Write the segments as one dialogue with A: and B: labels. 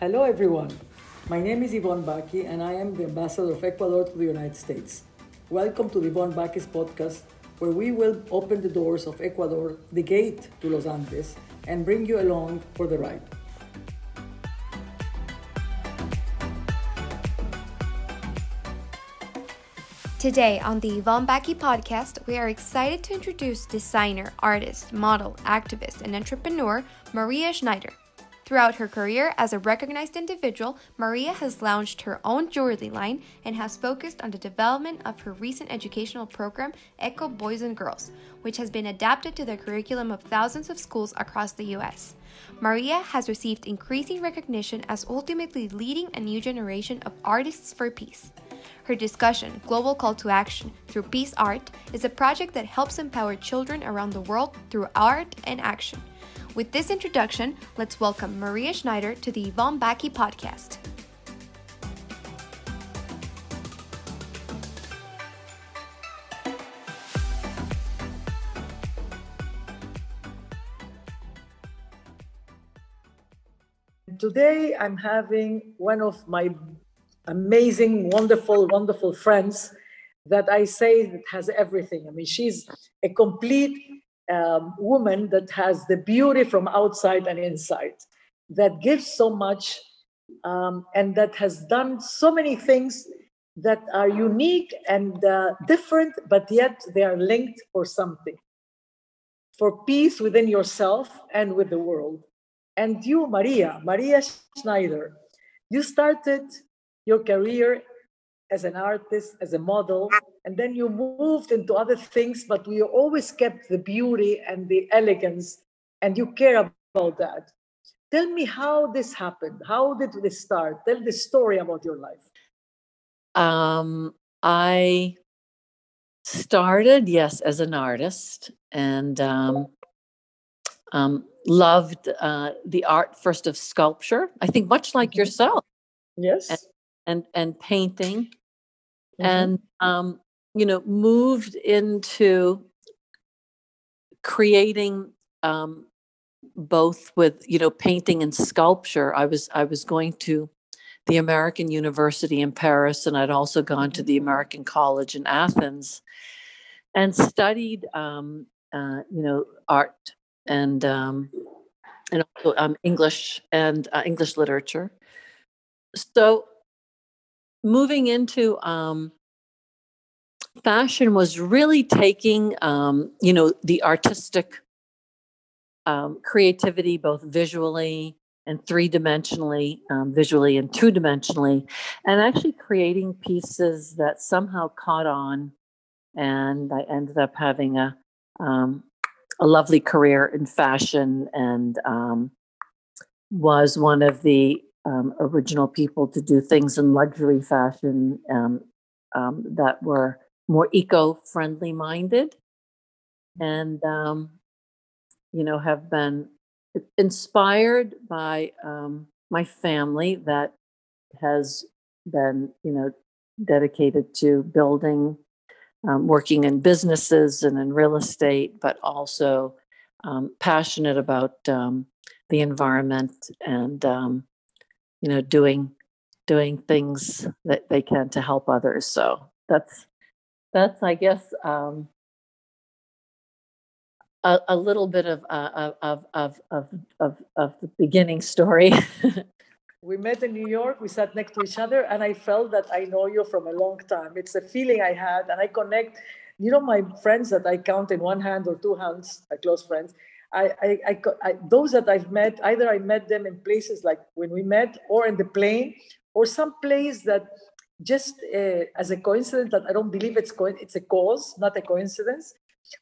A: Hello, everyone. My name is Yvonne Baki, and I am the ambassador of Ecuador to the United States. Welcome to the Yvonne Baki's podcast, where we will open the doors of Ecuador, the gate to Los Andes, and bring you along for the ride.
B: Today on the Yvonne Baki podcast, we are excited to introduce designer, artist, model, activist, and entrepreneur Maria Schneider. Throughout her career as a recognized individual, Maria has launched her own jewelry line and has focused on the development of her recent educational program, Eco Boys and Girls, which has been adapted to the curriculum of thousands of schools across the U.S. Maria has received increasing recognition as ultimately leading a new generation of artists for peace. Her discussion, Global Call to Action Through Peace Art, is a project that helps empower children around the world through art and action. With this introduction, let's welcome Maria Schneider to the Yvonne Baki podcast.
A: Today, I'm having one of my amazing, wonderful, wonderful friends that I say that has everything. I mean, she's a complete um, woman that has the beauty from outside and inside, that gives so much, um, and that has done so many things that are unique and uh, different, but yet they are linked for something for peace within yourself and with the world. And you, Maria, Maria Schneider, you started your career as an artist, as a model, and then you moved into other things, but we always kept the beauty and the elegance, and you care about that. Tell me how this happened. How did this start? Tell the story about your life.
C: Um, I started, yes, as an artist and um, um, loved uh, the art first of sculpture. I think much like mm-hmm. yourself.
A: Yes.
C: And and, and painting. Mm-hmm. And um, you know, moved into creating um, both with you know painting and sculpture. I was I was going to the American University in Paris, and I'd also gone to the American College in Athens, and studied um, uh, you know art and um, and also um, English and uh, English literature. So moving into um, fashion was really taking um, you know the artistic um, creativity both visually and three dimensionally um, visually and two dimensionally and actually creating pieces that somehow caught on and i ended up having a um, a lovely career in fashion and um, was one of the um, original people to do things in luxury fashion um, um, that were more eco-friendly minded. And um, you know have been inspired by um, my family that has been you know dedicated to building um, working in businesses and in real estate but also passionate about the environment and um, you know doing doing things that they can to help others so that's that's i guess um, a, a, little bit of, uh, of, of, of, of, of the beginning story.
A: we met in New York, we sat next to each other, and I felt that I know you from a long time. It's a feeling I had, and I connect. You know, my friends that I count in one hand or two hands, my close friends, I, I, I, I, those that I've met, either I met them in places like when we met, or in the plane, or some place that just uh, as a coincidence that I don't believe it's co- it's a cause, not a coincidence.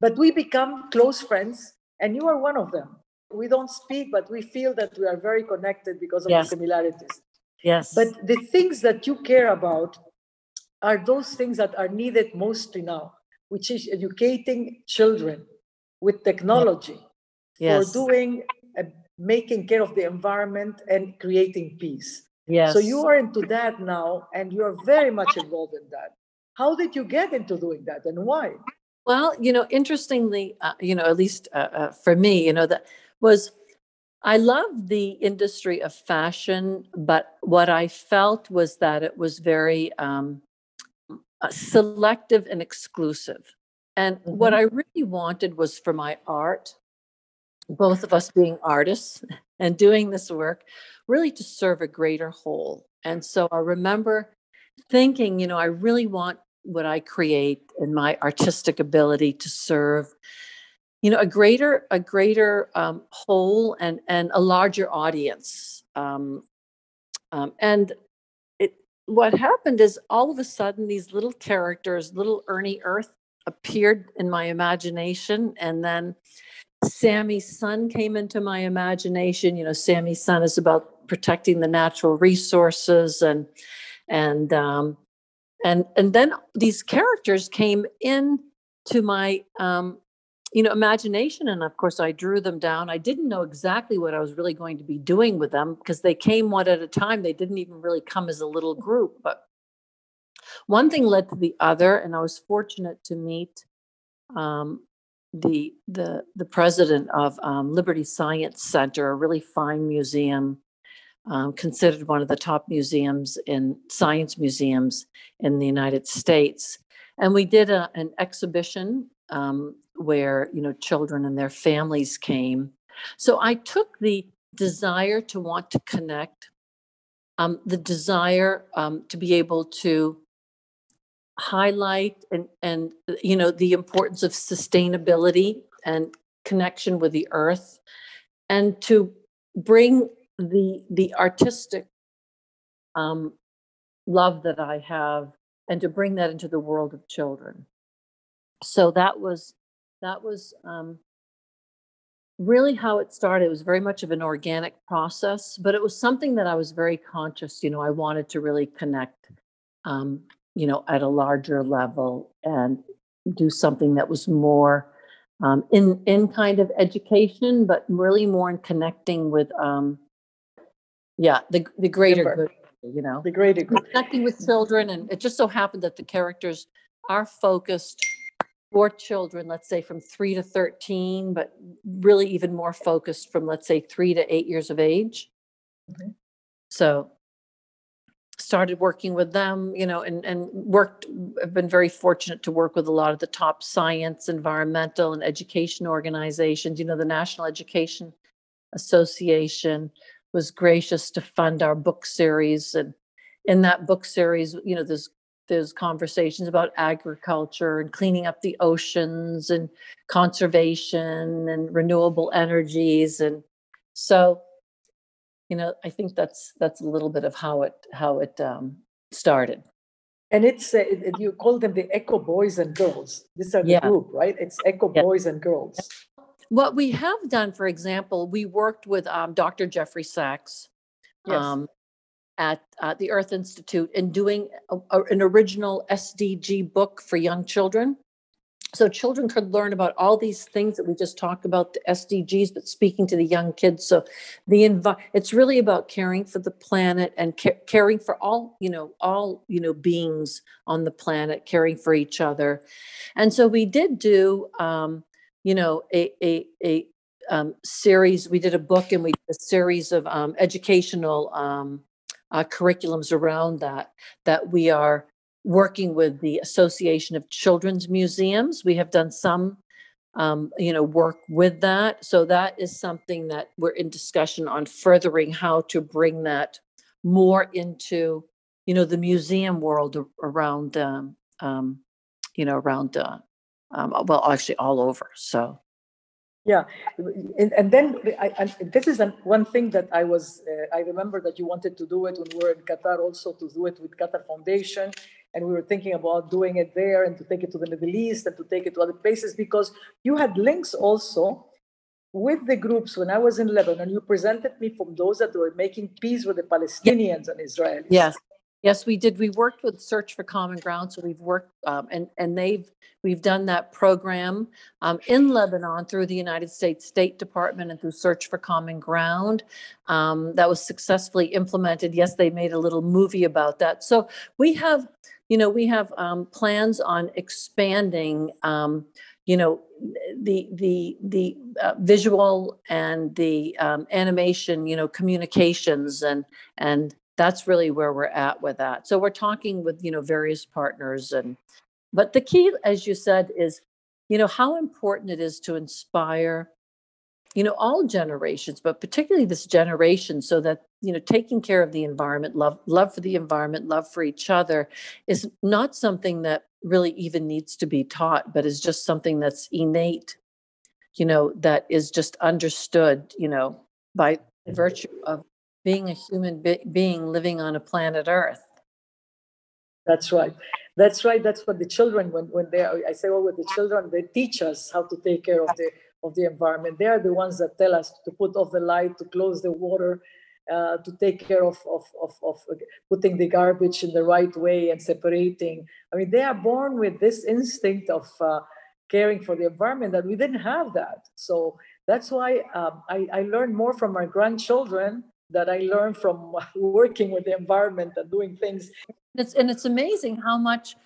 A: But we become close friends, and you are one of them. We don't speak, but we feel that we are very connected because of yes. the similarities.
C: Yes.
A: But the things that you care about are those things that are needed mostly now, which is educating children with technology yes. for doing uh, making care of the environment and creating peace.
C: Yes.
A: So you are into that now, and you are very much involved in that. How did you get into doing that, and why?
C: Well, you know, interestingly, uh, you know, at least uh, uh, for me, you know, that was I love the industry of fashion, but what I felt was that it was very um, uh, selective and exclusive. And mm-hmm. what I really wanted was for my art, both of us being artists and doing this work, really to serve a greater whole. And so I remember thinking, you know, I really want what I create and my artistic ability to serve, you know, a greater a greater um, whole and and a larger audience. Um, um, and it what happened is all of a sudden these little characters, little Ernie Earth, appeared in my imagination, and then Sammy's son came into my imagination. You know, Sammy's son is about protecting the natural resources and and um, and and then these characters came in to my um, you know imagination. And of course i drew them down. I didn't know exactly what i was really going to be doing with them because they came one at a time. They didn't even really come as a little group. But one thing led to the other. And i was fortunate to meet um, the the the president of um, liberty science center a really fine museum um, considered one of the top museums in science museums in the United States. And we did a, an exhibition um, where you know children and their families came. So I took the desire to want to connect, um, the desire um, to be able to highlight and and you know the importance of sustainability and connection with the earth, and to bring the the artistic um, love that I have, and to bring that into the world of children. So that was that was um, really how it started. It was very much of an organic process, but it was something that I was very conscious. You know, I wanted to really connect, um, you know, at a larger level and do something that was more um, in in kind of education, but really more in connecting with um, yeah, the the greater good, you know.
A: The greater good.
C: Connecting with children, and it just so happened that the characters are focused for children, let's say from three to 13, but really even more focused from, let's say, three to eight years of age. Mm-hmm. So started working with them, you know, and, and worked, I've been very fortunate to work with a lot of the top science, environmental, and education organizations, you know, the National Education Association, was gracious to fund our book series and in that book series you know there's there's conversations about agriculture and cleaning up the oceans and conservation and renewable energies and so you know i think that's that's a little bit of how it how it um, started
A: and it's uh, you call them the eco boys and girls these are the yeah. group right it's eco yeah. boys and girls
C: what we have done, for example, we worked with um, Dr. Jeffrey Sachs yes. um, at uh, the Earth Institute in doing a, a, an original SDG book for young children. So children could learn about all these things that we just talked about, the SDGs, but speaking to the young kids. So the envi- it's really about caring for the planet and ca- caring for all, you know, all, you know, beings on the planet, caring for each other. And so we did do um, you know, a a a um, series. We did a book and we did a series of um, educational um, uh, curriculums around that. That we are working with the Association of Children's Museums. We have done some, um, you know, work with that. So that is something that we're in discussion on furthering how to bring that more into, you know, the museum world around, um, um, you know, around uh, um, well, actually all over. So,
A: yeah, and, and then I, I, this is one thing that I was. Uh, I remember that you wanted to do it when we were in Qatar, also to do it with Qatar Foundation, and we were thinking about doing it there and to take it to the Middle East and to take it to other places because you had links also with the groups when I was in Lebanon. You presented me from those that were making peace with the Palestinians and Israelis.
C: Yes. Yes, we did. We worked with Search for Common Ground, so we've worked um, and and they've we've done that program um, in Lebanon through the United States State Department and through Search for Common Ground. Um, that was successfully implemented. Yes, they made a little movie about that. So we have, you know, we have um, plans on expanding. Um, you know the the the uh, visual and the um, animation you know communications and and that's really where we're at with that so we're talking with you know various partners and but the key as you said is you know how important it is to inspire you know all generations but particularly this generation so that you know taking care of the environment love love for the environment love for each other is not something that really even needs to be taught, but is just something that's innate, you know, that is just understood, you know, by mm. virtue of being a human be- being living on a planet Earth.
A: That's right. That's right. That's what the children, when, when they, I say, well, with the children, they teach us how to take care of the of the environment. They are the ones that tell us to put off the light, to close the water, uh, to take care of, of, of, of, putting the garbage in the right way and separating. I mean, they are born with this instinct of uh, caring for the environment that we didn't have that. So that's why um, I, I learned more from my grandchildren that I learned from working with the environment and doing things.
C: It's, and it's amazing how much,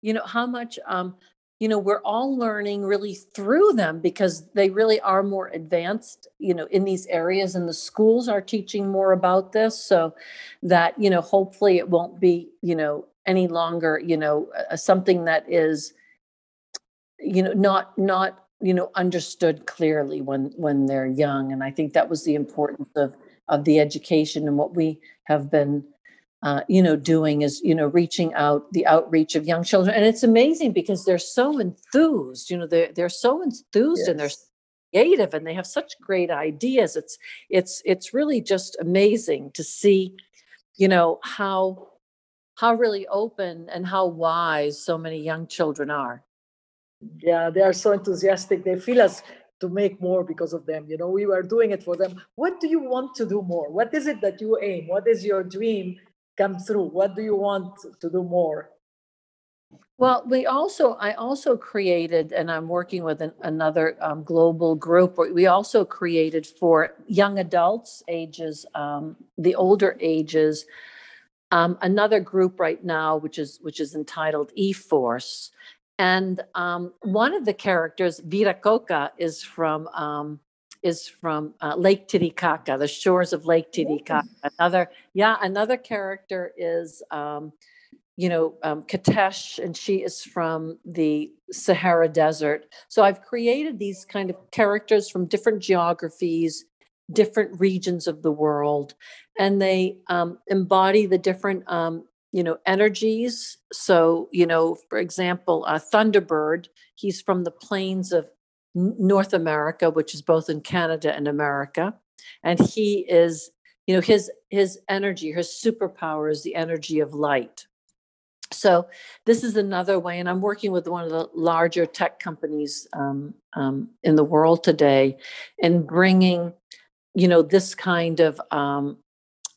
C: you know, how much um, you know we're all learning really through them because they really are more advanced you know in these areas and the schools are teaching more about this so that you know hopefully it won't be you know any longer you know something that is you know not not you know understood clearly when when they're young. And i think that was the importance of of the education and what we have been uh, you know, doing is, you know, reaching out the outreach of young children. And it's amazing because they're so enthused, you know, they're, they're so enthused yes. and they're creative and they have such great ideas. It's, it's, it's really just amazing to see, you know, how, how really open and how wise so many young children are.
A: Yeah, they are so enthusiastic. They feel us to make more because of them. You know, we were doing it for them. What do you want to do more? What is it that you aim? What is your dream come through? What do you want to do more?
C: Well, we also, I also created, and I'm working with an, another um, global group. We also created for young adults, ages, um, the older ages, um, another group right now, which is which is entitled E Force, and um, one of the characters, Viracocha, is from um, is from uh, Lake Titicaca, the shores of Lake Titicaca. Another, yeah, another character is, um, you know, um, Katesh, and she is from the Sahara Desert. So I've created these kind of characters from different geographies, different regions of the world, and they um, embody the different um, you know energies so you know for example uh, thunderbird he's from the plains of North America, which is both in Canada and America. And he is, you know, his his energy, his superpower is the energy of light. So this is another way, and I'm working with one of the larger tech companies um, um, in the world today, in bringing, you know, this kind of, um,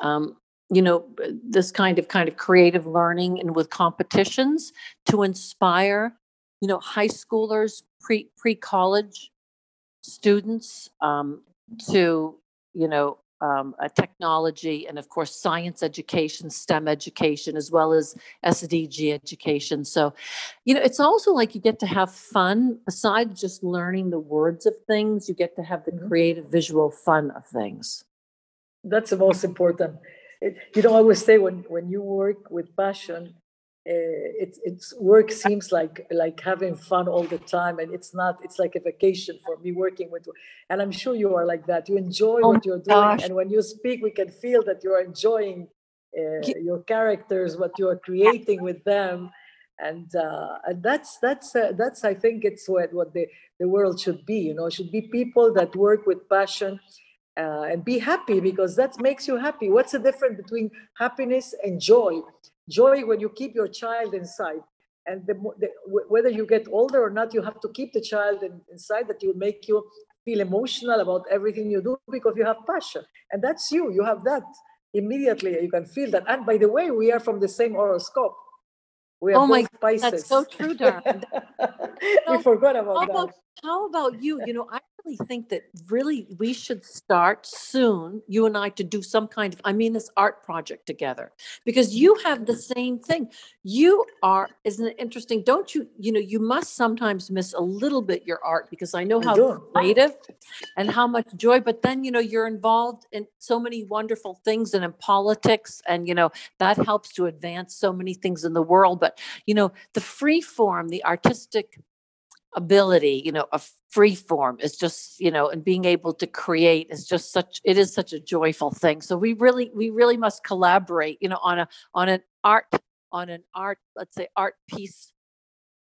C: um you know, this kind of kind of creative learning and with competitions to inspire you know, high schoolers, pre pre college students um, to you know um, technology and of course science education, STEM education, as well as SDG education. So, you know, it's also like you get to have fun besides just learning the words of things. You get to have the mm-hmm. creative visual fun of things.
A: That's the most important. It, you know, I always say when when you work with passion, uh, it's it's work seems like like having fun all the time and it's not it's like a vacation for me working with and i'm sure you are like that. You enjoy oh what you're doing gosh. and when you speak we can feel that you're enjoying uh, your characters what you're creating with them and uh, and that's that's uh, that's i think it's what what the the world should be you know it should be people that work with passion uh, and be happy because that makes you happy. What's the difference between happiness and joy joy when you keep your child inside. And the, the, whether you get older or not you have to keep the child in, inside that will make you feel emotional about everything you do because you have passion. And that's you you have that immediately. You can feel that. And by the way we are from the same horoscope.
C: We are oh my Pisces. that's so true darling
A: we forgot about
C: how
A: that.
C: about, how about you? You know i really think that really we should start soon, you and I, to do some kind of, I mean, this art project together because you have the same thing. You are, isn't it interesting? Don't you, you know, you must sometimes miss a little bit your art because I know
A: I
C: how
A: do.
C: creative and how much joy, but then, you know, you're involved in so many wonderful things and in politics and, you know, that helps to advance so many things in the world. But, you know, the free form, the artistic ability you know a free form is just you know and being able to create is just such it is such a joyful thing so we really we really must collaborate you know on a on an art on an art let's say art piece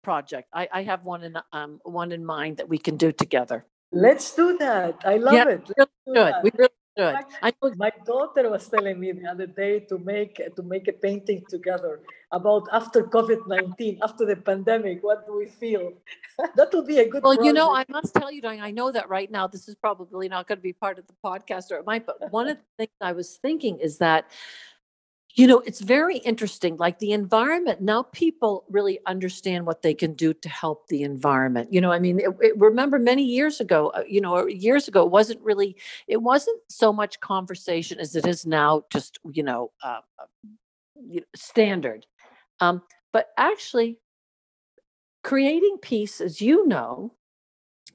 C: project i i have one in um one in mind that we can do together
A: Let's do that. I love
C: Yeah,
A: it. Let's do
C: good
A: that.
C: we really i know
A: My daughter was telling me the other day to make to make a painting together about after COVID nineteen, after the pandemic. What do we feel? that would be a good.
C: Well, you know, I must tell you, Diane, I know that right now, this is probably not going to be part of the podcast or it might, but one of the things I was thinking is that, you know, it's very interesting, like the environment, now people really understand what they can do to help the environment. You know, I mean, it, it- remember many years ago, uh, you know, years ago, it wasn't really, it wasn't so much conversation as it is now, just, you know, uh, uh, standard. Um, but actually, creating peace, as you know,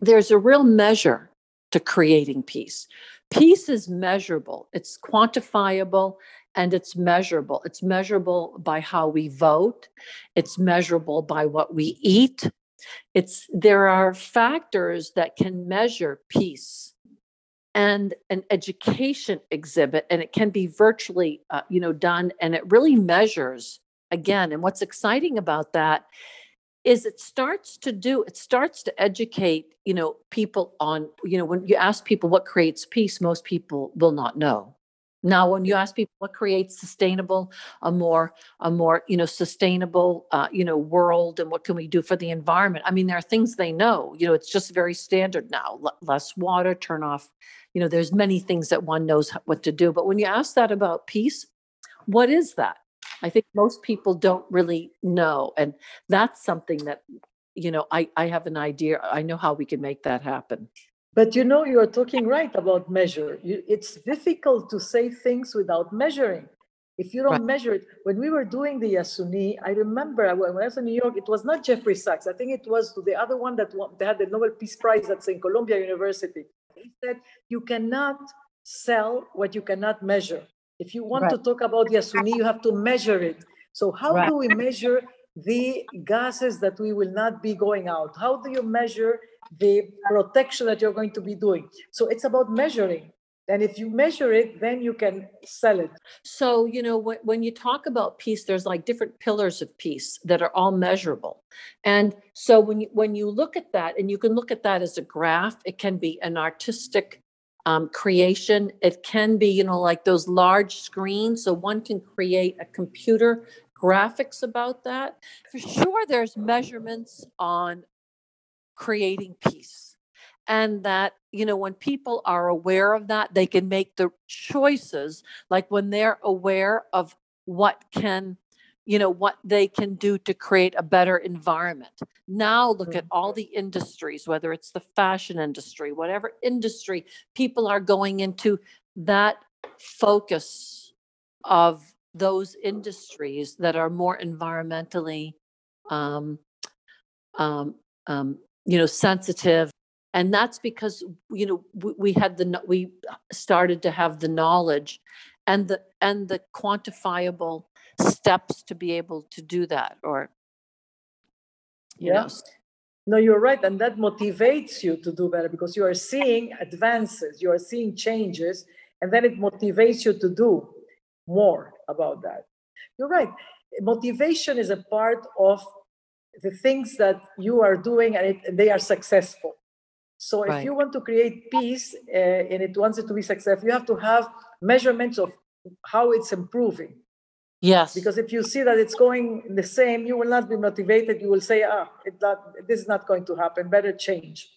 C: there's a real measure to creating peace. Peace is measurable, it's quantifiable, and it's measurable. It's measurable by how we vote, it's measurable by what we eat. It's there are factors that can measure peace and an education exhibit and it can be virtually uh, you know done and it really measures again and what's exciting about that is it starts to do it starts to educate you know people on you know when you ask people what creates peace most people will not know now when you ask people what creates sustainable a more a more you know sustainable uh, you know world and what can we do for the environment i mean there are things they know you know it's just very standard now L- less water turn off you know there's many things that one knows what to do but when you ask that about peace what is that? I think most people don't really know and that's something that you know i i have an idea i know how we can make that happen
A: But you know, you're talking right about measure. You, it's difficult to say things without measuring. If you don't
C: Right.
A: measure it, when we were doing the Yasuni, I remember when I was in New York, it was not Jeffrey Sachs. I think it was the other one that won, they had the Nobel Peace Prize at St. Columbia University. He said, you cannot sell what you cannot measure. If you want to talk about Yasuni, you have to measure it. So how
C: Right.
A: do we measure the gases that we will not be going out? How do you measure the protection that you're going to be doing? So it's about measuring. And if you measure it, then you can sell it.
C: So, you know, when, when you talk about peace, there's like different pillars of peace that are all measurable. And so when you, when you look at that, and you can look at that as a graph, it can be an artistic um, creation. It can be, you know, like those large screens. So one can create a computer graphics about that. For sure, there's measurements on creating peace. And that, you know, when people are aware of that, they can make the choices, like when they're aware of what can, you know, what they can do to create a better environment. Now look at all the industries, whether it's the fashion industry, whatever industry, people are going into that focus of those industries that are more environmentally um, um, um, you know sensitive and that's because you know we, we had the we started to have the knowledge and the and the quantifiable steps to be able to do that or you
A: Yeah.
C: know
A: No, you're right. And that motivates you to do better because you are seeing advances, you are seeing changes, and then it motivates you to do more about that. You're right. Motivation is a part of the things that you are doing and, it, and they are successful. So if
C: Right.
A: you want to create peace uh, and it wants it to be successful, you have to have measurements of how it's improving.
C: yes
A: Because if you see that it's going the same, you will not be motivated. You will say, ah, it not, this is not going to happen. Better change.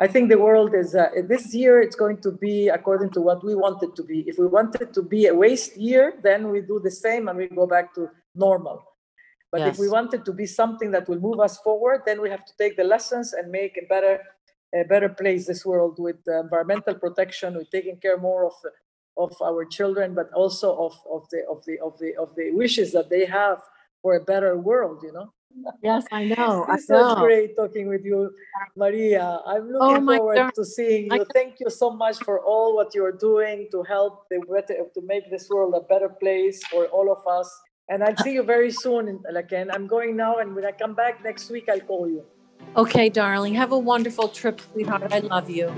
A: I think the world is, uh, this year, it's going to be according to what we want it to be. If we want it to be a waste year, then we do the same and we go back to normal. But if we
C: Yes.
A: want it to be something that will move us forward, then we have to take the lessons and make a better a better place, this world, with environmental protection, with taking care more of of our children, but also of, of the of the of the of the wishes that they have for a better world. You know.
C: Yes, I know. I
A: This was great talking with you, Maria. I'm
C: Oh,
A: looking
C: my
A: forward
C: darling.
A: to seeing you. Thank you so much for all what you're doing to help the to make this world a better place for all of us. And I'll see you very soon in Laken. I'm going now, and when I come back next week, I'll call you.
C: Okay, darling. Have a wonderful trip, sweetheart. I love you.